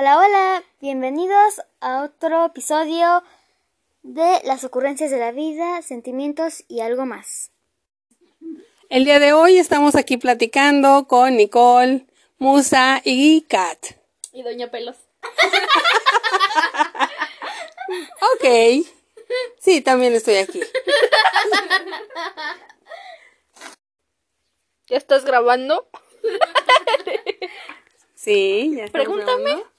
Hola, hola, bienvenidos a otro episodio de las ocurrencias de la vida, sentimientos y algo más. El día de hoy estamos aquí platicando con Nicole, Musa y Kat. Y Doña Pelos. Ok. Sí, también estoy aquí. ¿Ya estás grabando? Sí, ya estamos Pregúntame. grabando.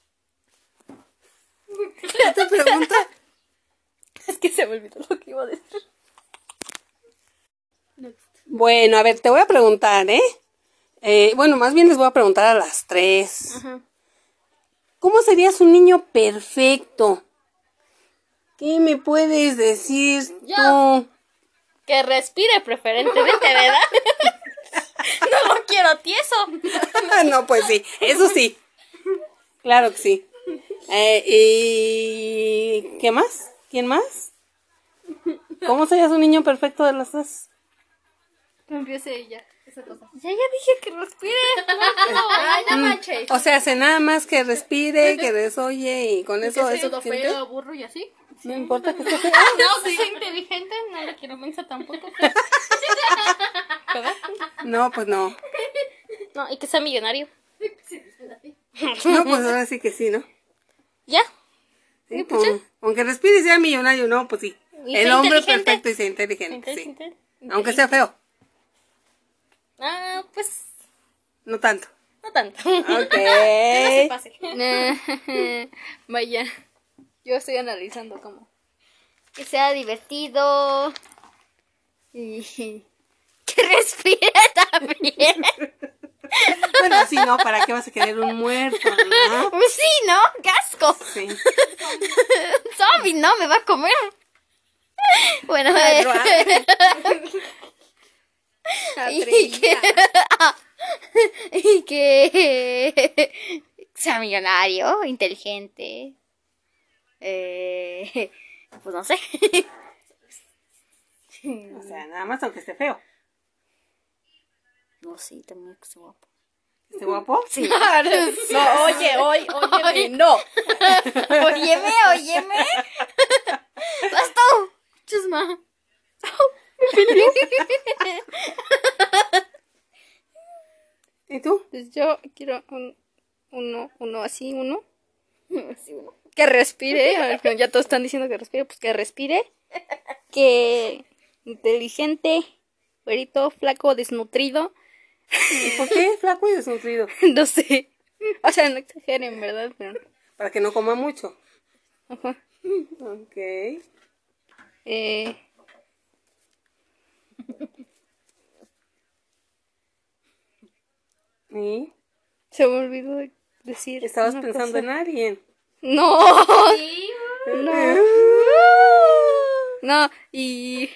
¿Qué te pregunta? Es que se me olvidó lo que iba a decir. Bueno, a ver, te voy a preguntar, ¿eh? Eh, bueno, más bien les voy a preguntar a las tres. Ajá. ¿Cómo serías un niño perfecto? ¿Qué me puedes decir Yo. tú? Que respire preferentemente, ¿verdad? no lo quiero tieso. no, pues sí, eso sí. Claro que sí. Eh, ¿Y qué más? ¿Quién más? ¿Cómo serías un niño perfecto de las? Que empiece ella, esa cosa. Ya, ya dije que respire. Ay, no manches. O sea, hace nada más que respire, que desoye y con eso es todo feo, burro y así. No importa que esté feo. No, que sea inteligente, no le quiero mensa tampoco. ¿Verdad? No, pues no. No, y que sea millonario. No, pues ahora sí que sí, ¿no? ¿Ya? Sí, con- aunque respire y sea millonario, no, pues sí. El hombre perfecto y sea inteligente, sí. Inteligente. Aunque sea feo, Ah, pues, no tanto. no tanto. Ok. Que no se pase. Vaya, yo estoy analizando cómo. Que sea divertido. Y que respire también. Bueno, sí, no, ¿para qué vas a querer un muerto, no? Pues sí, ¿no? ¡Casco! Sí. Zombie, no, me va a comer. Bueno, eh, y que, y que sea millonario, inteligente. Eh, pues no sé. O sea, nada más aunque esté feo. No, sí, también que sea guapo. ¿Esté guapo? Sí. No, oye, oye, oye, no. Óyeme, óyeme. Vas tú. Chusma. ¿Y tú? Pues yo quiero un, uno, uno así, uno. Sí, uno. Que respire. Ya todos están diciendo que respire, pues que respire. Que inteligente, güerito, flaco, desnutrido. ¿Y por qué flaco y desnutrido? No sé. O sea, no exageren, ¿verdad? Pero, Para que no coma mucho. ajá. Ok. Eh, ¿Y? se me olvidó de decir. Estabas pensando cosa. en alguien. No. No. No, y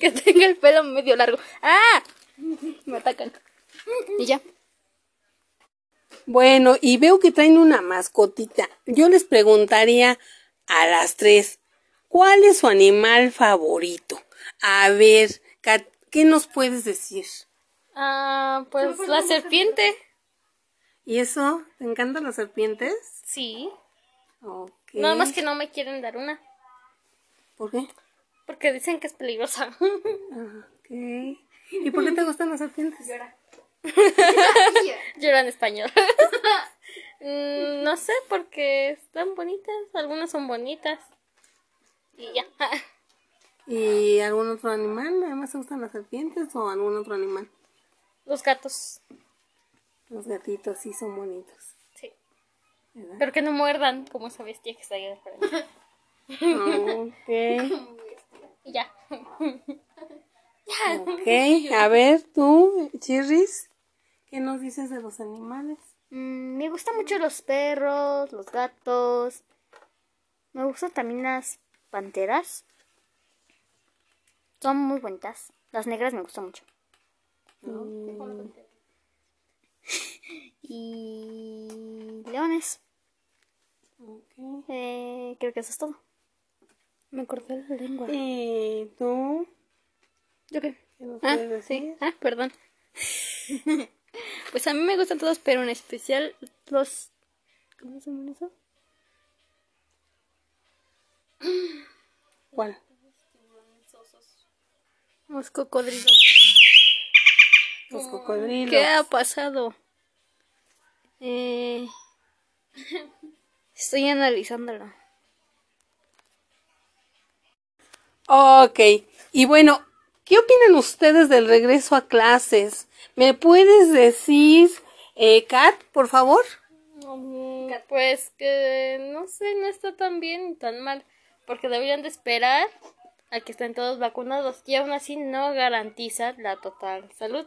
que tenga el pelo medio largo. ¡Ah! Me atacan. Y ya. Bueno, y veo que traen una mascotita. Yo les preguntaría a las tres, ¿cuál es su animal favorito? A ver, Kat, ¿qué nos puedes decir? Ah, pues la serpiente. ¿Y eso? ¿Te encantan las serpientes? Sí. Ok. Nada más que no me quieren dar una. ¿Por qué? Porque dicen que es peligrosa. Ok. ¿Y por qué te gustan las serpientes? Llora en español. Mm, no sé, porque están bonitas. Algunas son bonitas. Y ya. ¿Y algún otro animal? ¿Además te gustan las serpientes o algún otro animal? Los gatos. Los gatitos sí son bonitos. Sí. ¿Verdad? Pero que no muerdan como esa bestia que está ahí de frente. Ok. Y ya. Ok. A ver, tú, Chirris, ¿qué nos dices de los animales? Mm, me gustan mucho los perros, los gatos. Me gustan también las panteras. Son muy bonitas. Las negras me gustan mucho. Y leones. Ok. Eh, creo que eso es todo. Me corté la lengua. ¿Y tú? ¿Yo qué? ¿Qué nos Ah, sí. Ah, perdón. pues a mí me gustan todos, pero en especial los ¿Cómo se llama eso? ¿Cuál? Los cocodrilos. Los cocodrilos. ¿Qué ha pasado? Eh, estoy analizándolo. Ok, y bueno, ¿qué opinan ustedes del regreso a clases? ¿Me puedes decir, eh, Kat, por favor? Mm, Pues que no sé, no está tan bien ni tan mal, porque deberían de esperar a que estén todos vacunados y aún así no garantiza la total salud.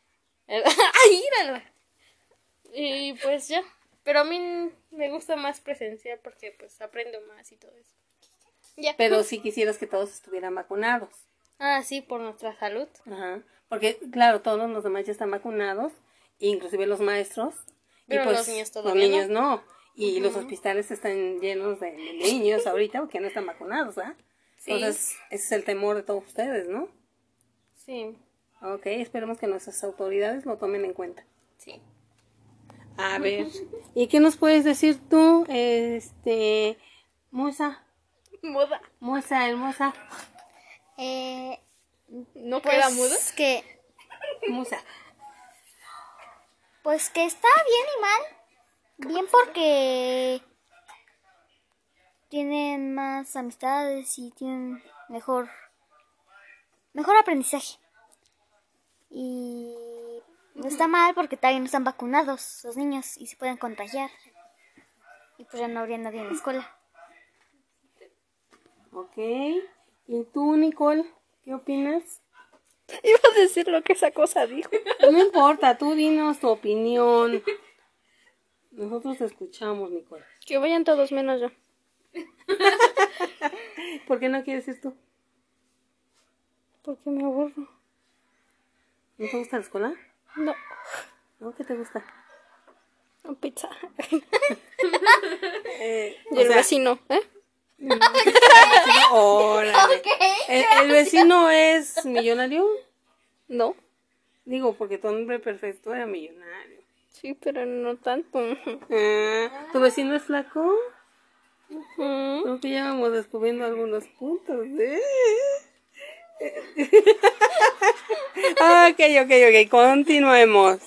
¡Ay, míralo! Y pues ya, pero a mí me gusta más presencial porque pues aprendo más y todo eso. Ya. Pero si quisieras que todos estuvieran vacunados. Ah, sí, por nuestra salud. Ajá. Porque, claro, todos los demás ya están vacunados, inclusive los maestros. Pero y pues los niños los todavía niños no. Y los hospitales están llenos de, niños ahorita porque no están vacunados, ¿verdad? Sí. Entonces, ese es el temor de todos ustedes, ¿no? Sí, Ok, esperemos que nuestras autoridades lo tomen en cuenta. sí. A ver, ¿y qué nos puedes decir tú, este, Musa? Moda. Musa, hermosa. Eh, ¿No pues queda muda? que Musa. pues que está bien y mal. Bien porque tienen más amistades y tienen mejor mejor aprendizaje. Y no está mal porque todavía no están vacunados los niños y se pueden contagiar. Y pues ya no habría nadie en la escuela. Ok. ¿Y tú, Nicole? ¿Qué opinas? Iba a decir lo que esa cosa dijo. No importa, tú dinos tu opinión. Nosotros te escuchamos, Nicole. Que vayan todos menos yo. ¿Por qué no quieres ir tú? Porque me aburro. ¿No te gusta la escuela? No, ¿No? ¿Qué te gusta? pizza. Eh, Y el vecino, ¿eh? órale. ¿El, el vecino es millonario? No. Digo, porque tu hombre perfecto era millonario. Sí, pero no tanto. Ah, ¿Tu vecino es flaco? Ujú. Creo que ya vamos descubriendo algunos puntos. ¿eh? ok, ok, ok, continuemos.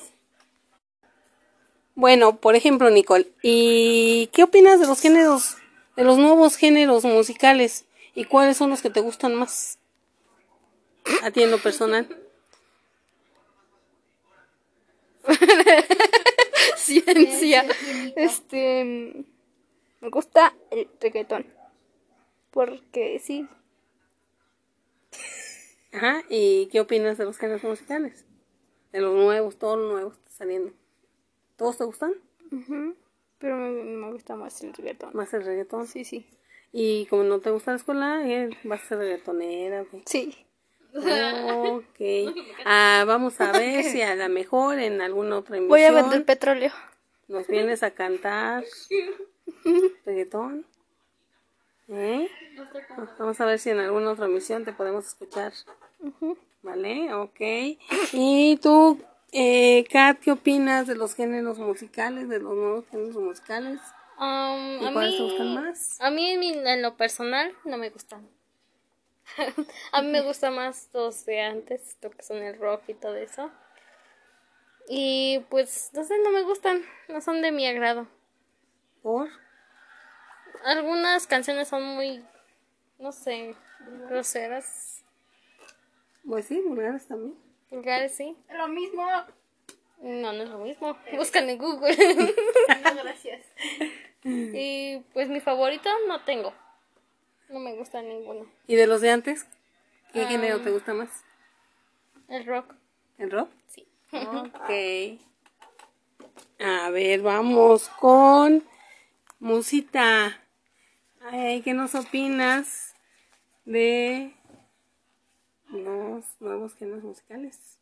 Bueno, por ejemplo, Nicole, ¿y qué opinas de los géneros, de los nuevos géneros musicales? ¿Y cuáles son los que te gustan más? A ti en lo personal. Ciencia. Este. Me gusta el reggaetón. Porque sí. Ajá, ¿y qué opinas de los géneros musicales? De los nuevos, todos los nuevos que están saliendo. ¿Todos te gustan? Pero me, me gusta más el reggaetón. Más el reggaetón. Sí, sí. Y como no te gusta la escuela, eh, vas a ser reggaetonera. Sí. Ok. Ah, vamos a ver si a lo mejor en alguna otra emisión Voy a vender petróleo. nos vienes a cantar reggaetón. ¿Eh? Vamos a ver si en alguna otra emisión te podemos escuchar. ¿Vale? Ok. ¿Y tú, eh, Kat, qué opinas de los géneros musicales, de los nuevos géneros musicales? Um, ¿Y a cuáles te mí, gustan más? a mí en, lo personal no me gustan. a mí me gusta más los de antes, lo que son el rock y todo eso. Y pues, no sé, no me gustan, no son de mi agrado. ¿Por? Algunas canciones son muy, no sé, groseras, Pues sí, vulgares también. Vulgares, sí. Lo mismo. No, no es lo mismo. Buscan en Google. gracias. y pues mi favorito no tengo. No me gusta ninguno. ¿Y de los de antes? ¿Qué Ah. género te gusta más? El rock, ¿El rock? sí. Ok. A ver, vamos con Musita. Ay, ¿qué nos opinas de los nuevos géneros musicales?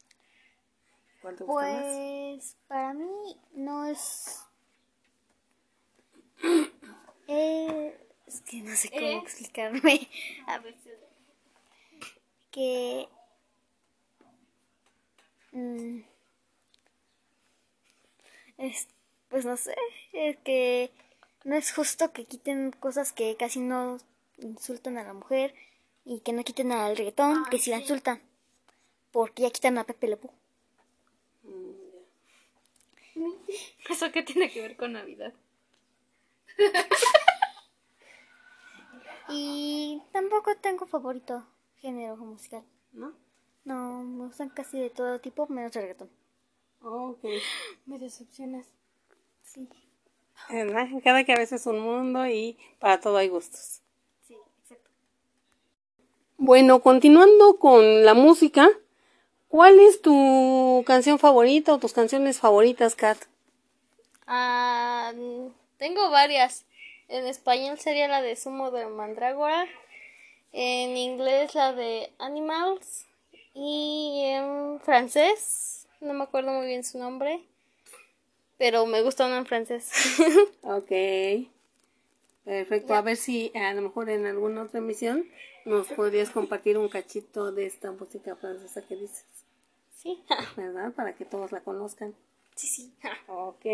¿Cuál te gusta más? Pues para mí no es... Eh, es que no sé cómo explicarme. A ver. Que... mm, es- pues no sé, es que no es justo que quiten cosas que casi no insultan a la mujer y que no quiten al reggaetón, que sí la insultan. Porque ya quitan a Pepe Le Pew. ¿Eso qué tiene que ver con Navidad? Y tampoco tengo favorito género musical. ¿No? No, me gustan casi de todo tipo, menos el reggaetón. Ok. Me decepcionas. Sí, ¿Verdad? Cada cabeza es un mundo y para todo hay gustos. Bueno, continuando con la música, ¿cuál es tu canción favorita o tus canciones favoritas, Kat? Ah, tengo varias. En español sería la de Sumo de Mandrágora. En inglés la de Animals. Y en francés, no me acuerdo muy bien su nombre. Pero me gusta una en francés. Ok. Perfecto. A ver si a lo mejor en alguna otra emisión nos podrías compartir un cachito de esta música francesa que dices, sí. ¿verdad? Para que todos la conozcan. sí, sí. Ok.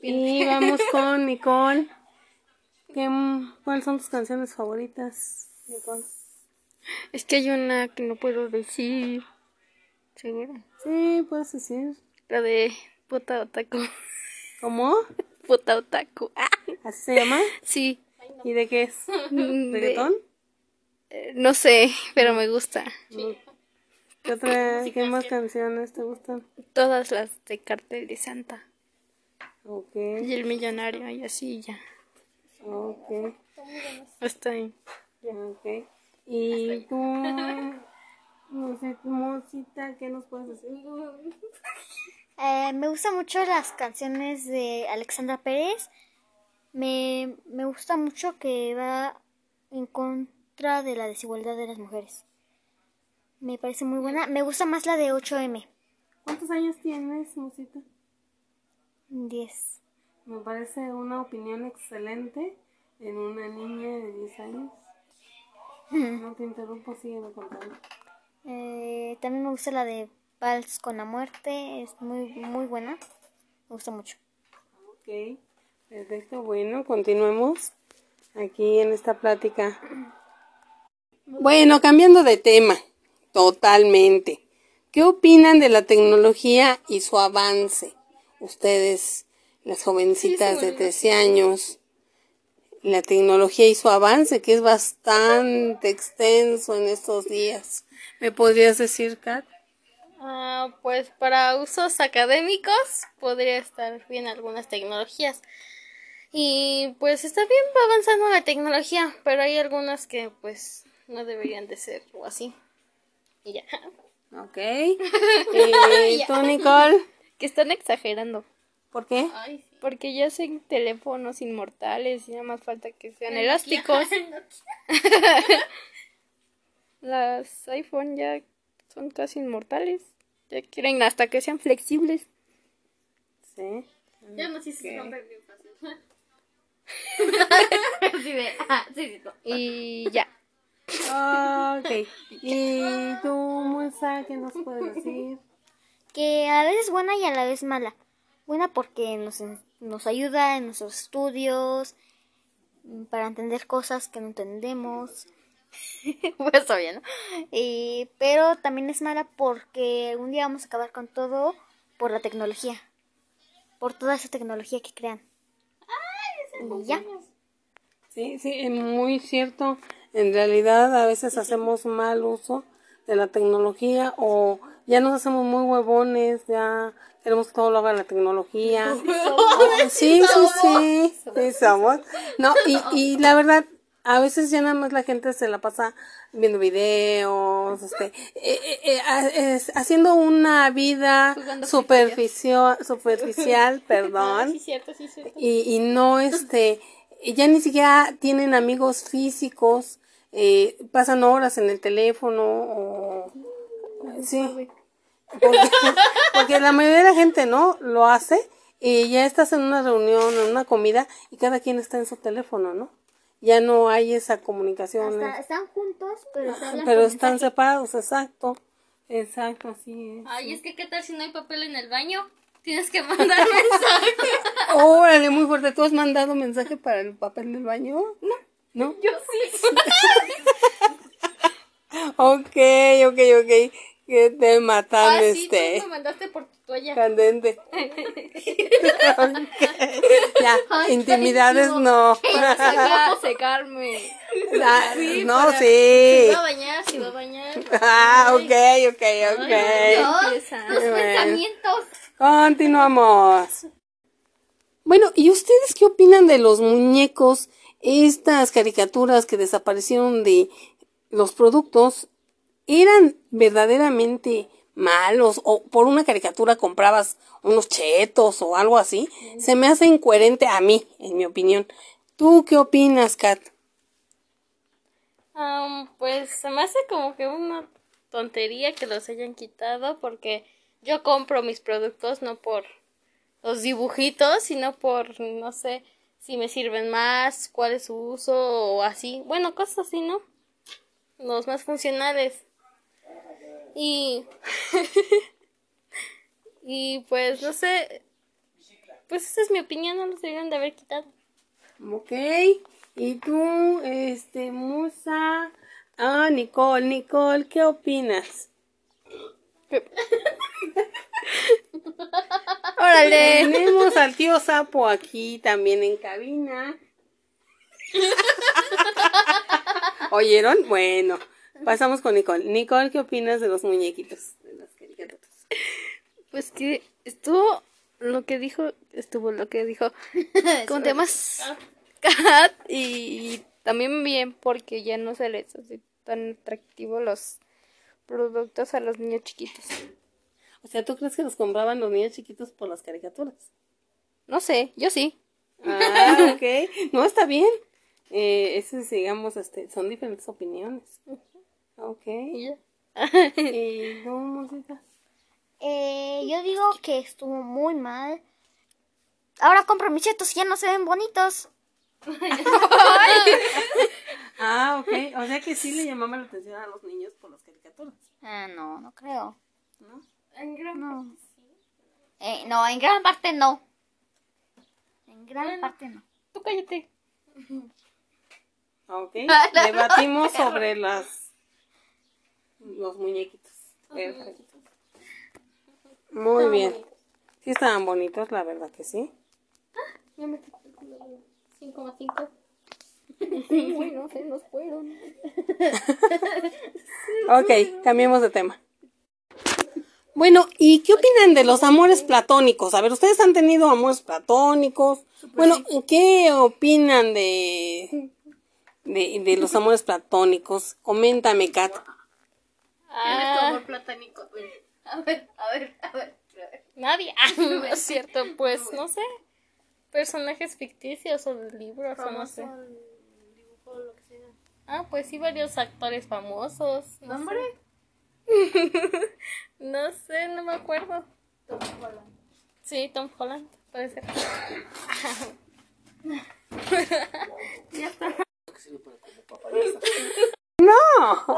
Y vamos con Nicole. ¿Qué, ¿Cuáles son tus canciones favoritas, Nicole? Es que hay una que no puedo decir. ¿Seguro? Sí, puedes decir. La de puta otaku. ¿Cómo? Puta otaku. Ah, ¿Así se llama? sí. ¿Y de qué es? Mm, de- ¿Reggaetón? eh, no sé, pero me gusta. ¿Qué, otra, ¿Qué más canciones te gustan? Todas las de Cartel de Santa. Ok, Y el millonario y así ya. ok, Está ahí. ok. ¿Y tú, no sé, tu música, qué nos puedes decir? Eh, me gustan mucho las canciones de Alexandra Pérez. Me, me gusta mucho que va en contra de la desigualdad de las mujeres. Me parece muy buena. Me gusta más la de 8M. ¿Cuántos años tienes, Musita? 10. Me parece una opinión excelente en una niña de 10 años. No te interrumpo, sígueme contando. Eh, también me gusta la de Vals con la muerte. Es muy, muy buena. Me gusta mucho. Ok, perfecto. Bueno, continuemos aquí en esta plática. Bueno, cambiando de tema, totalmente. ¿Qué opinan de la tecnología y su avance? Ustedes, las jovencitas de 13 años, la tecnología y su avance, que es bastante extenso en estos días. ¿Me podrías decir, Kat? Ah, pues para usos académicos podría estar bien algunas tecnologías. Y pues está bien va avanzando la tecnología, pero hay algunas que pues no deberían de ser o así. Y ya. Ok. ¿Y tú, Nicole? Que están exagerando. ¿Por qué? Porque ya hacen teléfonos inmortales y nada más falta que sean elásticos. Las iPhone ya son casi inmortales. Ya quieren hasta que sean flexibles. Sí. Ya no sé si se rompe bien fácil. Y ya. Ok. ¿Y tú, Musa, qué nos puedes decir? Que a la vez es buena y a la vez mala. Buena porque nos, nos ayuda en nuestros estudios, para entender cosas que no entendemos. pues obvio, ¿no? Y- pero también es mala porque un día vamos a acabar con todo por la tecnología. Por toda esa tecnología que crean. Y ya. Sí, sí, es muy cierto. En realidad, a veces hacemos mal uso de la tecnología o ya nos hacemos muy huevones, ya queremos que todo lo haga la tecnología. Sí, sí, sí, sí, somos. No, y, y la verdad, a veces ya nada más la gente se la pasa viendo videos, este, eh, eh, eh, es- haciendo una vida superficial, superficial, perdón. Sí, cierto, sí, cierto. y, y no este ya ni siquiera tienen amigos físicos pasan horas en el teléfono o sí. Porque, porque la mayoría de la gente no lo hace y ya estás en una reunión en una comida y cada quien está en su teléfono no ya no hay esa comunicación Hasta- están juntos, pero hablan pero están mensaje. separados exacto exacto así es Ay, es que qué tal si no hay papel en el baño? Tienes que mandar mensaje. Órale, muy fuerte. ¿Tú has mandado mensaje para el papel del baño? No. ¿No? Yo sí. Ok, ok, ok. Que te matan, Ah, sí, este. tú me mandaste por tu toalla. Candente. Ya, intimidades no. Secarme. Ah, no, para- sí. Va a bañar, se va a bañar. Ah, ok, ok, ok. Empieza. Los Bueno. pensamientos. Continuamos. Bueno, ¿y ustedes qué opinan de los muñecos? Estas caricaturas que desaparecieron de los productos, ¿eran verdaderamente malos? ¿O por una caricatura comprabas unos chetos o algo así? Se me hace incoherente a mí, en mi opinión. ¿Tú qué opinas, Kat? Am, pues se me hace como que una tontería que los hayan quitado porque yo compro mis productos no por los dibujitos, sino por, no sé, si me sirven más, cuál es su uso o así. Bueno, cosas así, ¿no? Los más funcionales. Y... y pues, no sé, pues esa es mi opinión, no los deberían de haber quitado. Ok. ¿Y tú, este, Musa? Ah, Nicole, Nicole, ¿qué opinas? Órale. Tenemos al tío Sapo aquí también en cabina. ¿Oyeron? Bueno, pasamos con Nicole. Nicole, ¿qué opinas de los muñequitos? De las caricaturas. Pues que estuvo lo que dijo, estuvo lo que dijo. ¿Cómo te llamas? Kat. Y también bien porque ya no se les hace tan atractivo los productos a los niños chiquitos. O sea, ¿tú crees que los compraban los niños chiquitos por las caricaturas? No sé, yo sí. Ah, ok. No, está bien. Eh, digamos, este, son diferentes opiniones. Ok. Y ya. ¿Y tú, Musita? Eh, yo digo que estuvo muy mal. Ahora compro mis chetos y ya no se ven bonitos. Ah, ok. O sea que sí le llamaba la atención a los niños por las caricaturas, Ah, no, no creo. ¿no? En gran No. Eh, no, en gran parte no. En gran parte no. Tú cállate. Ok. Debatimos sobre las los muñequitos. Perfecto. Muy bien. Sí estaban bonitos, la verdad que sí. Ya me 5,5. Sí, bueno, se nos fueron. Ok, cambiemos de tema. Bueno, ¿y qué opinan de los amores platónicos? A ver, ¿ustedes han tenido amores platónicos? Bueno, ¿qué opinan de, de, de los amores platónicos? Coméntame, Kat. Ah, platónico. A ver, a ver, a ver. nadie. No es cierto, pues no sé. Personajes ficticios o de libros o no sé. Ah, pues sí, varios actores famosos. No ¿Nombre? no sé, no me acuerdo. Tom Holland. Sí, Tom Holland, puede ser.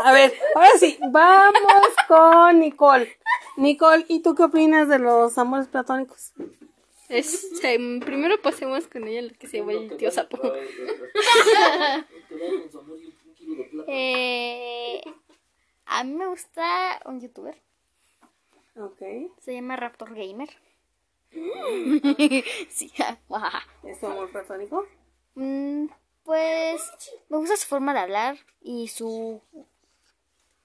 A ver, ahora sí, vamos con Nicole. Nicole, ¿y tú qué opinas de los amores platónicos? Este, primero pasemos con ella lo que se llama el tío sapo. Eh, a mí me gusta un youtuber. Ok, Se llama Raptor Gamer. sí. ¿es tu amor platónico? Mm, pues me gusta su forma de hablar y su...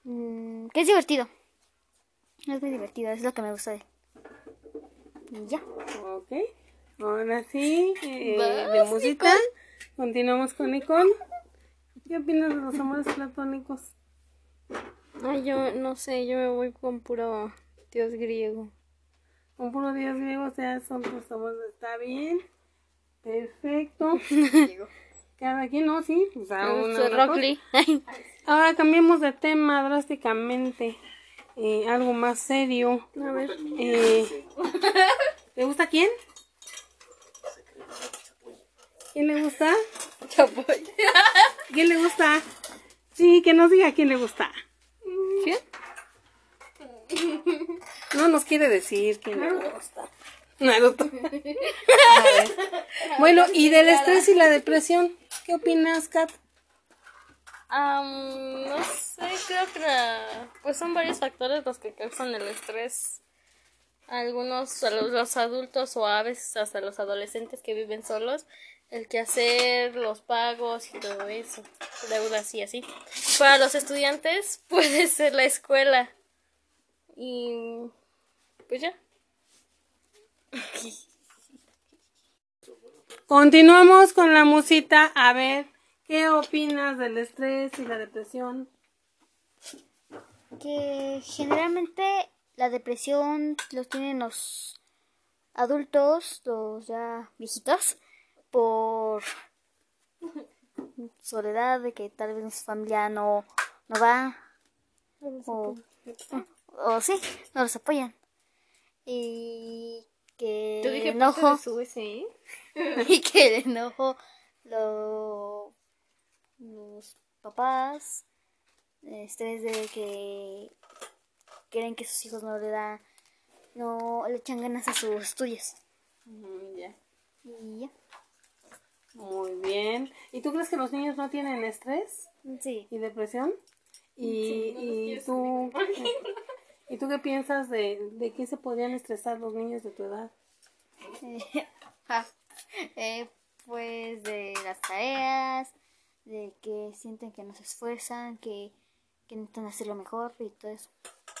mm, que es divertido. Es muy divertido, es lo que me gusta de él. Y ya. Ok, ahora sí, eh, de música. Continuamos con Nicole. ¿Qué opinas de los amores platónicos? Ay, yo no sé, yo me voy con puro dios griego. Un puro dios griego, o sea, son tus amores, está bien. Perfecto. Cada quien, no, sí. O sea. Ahora cambiemos de tema drásticamente. Eh, algo más serio. A ver. Eh, ¿Te gusta quién? ¿Quién le gusta? ¿Quién le gusta? Sí, que nos diga quién le gusta. ¿Quién? No nos quiere decir quién le gusta. Naruto. A ver. Bueno, y del estrés y la depresión, ¿qué opinas, Kat? Am, no sé, creo que pues son varios factores los que causan el estrés. Algunos los adultos o a veces hasta los adolescentes que viven solos, el que hacer los pagos y todo eso, deudas y así. Para los estudiantes puede ser la escuela. Y pues ya. Continuamos con la musita. A ver, ¿qué opinas del estrés y la depresión? Que generalmente la depresión los tienen los adultos, los ya viejitos, por soledad de que tal vez su familia no, no va o, o sí, no los apoyan. Y que el parte enojo y que el enojo lo, los papás estrés de que quieren que sus hijos no le dan no le echan ganas a sus estudios ya. y ya. Muy bien. ¿Y tú crees que los niños no tienen estrés sí. y depresión? ¿Y, y tú, ¿y tú qué piensas de, de qué se podrían estresar los niños de tu edad? Eh, pues de las tareas de que sienten que no se esfuerzan que, que necesitan hacerlo mejor y todo eso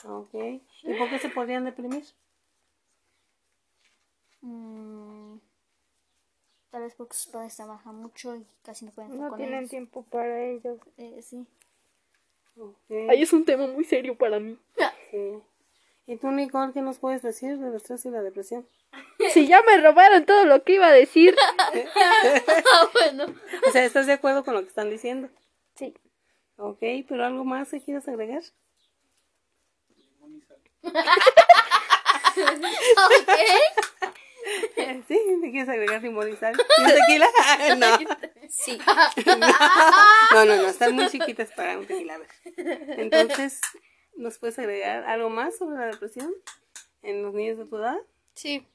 Ok. ¿Y por qué se podrían deprimir? Mm, tal vez porque sus padres trabajan mucho y casi no pueden estar No con tienen tiempo para ellos. Eh, sí Ok. Ahí es un tema muy serio para mí. Sí. ¿Y tú, Nicole, qué nos puedes decir del estrés y la depresión? Si ya me robaron todo lo que iba a decir. O sea, ¿estás de acuerdo con lo que están diciendo? Sí. Ok, pero algo más que quieras agregar? Sí, ¿te quieres agregar limón y sal? ¿Y un tequila? No. Sí. No, no, no, están muy chiquitas para un tequila. Entonces, ¿nos puedes agregar algo más sobre la depresión en los niños de tu edad? Sí.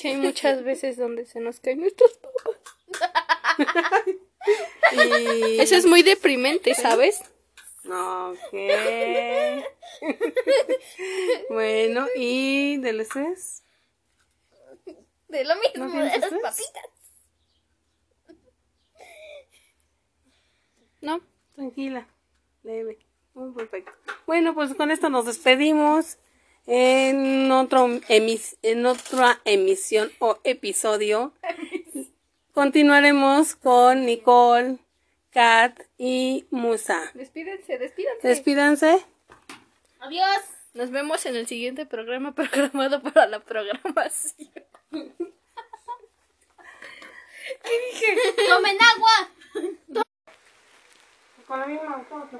Que hay muchas veces donde se nos caen nuestros papás. Y... Eso es muy deprimente, ¿sabes? Ok. bueno, ¿y del estrés? De lo mismo ¿No de las papitas No. Tranquila, leve. Muy perfecto. Bueno, pues con esto nos despedimos. En, otro emis en otra emisión o episodio continuaremos con Nicole, Kat y Musa. Despídense, despídense. Despídanse. adiós Nos vemos en el siguiente programa programado para la programación. tomen agua Con la misma, ¿cómo te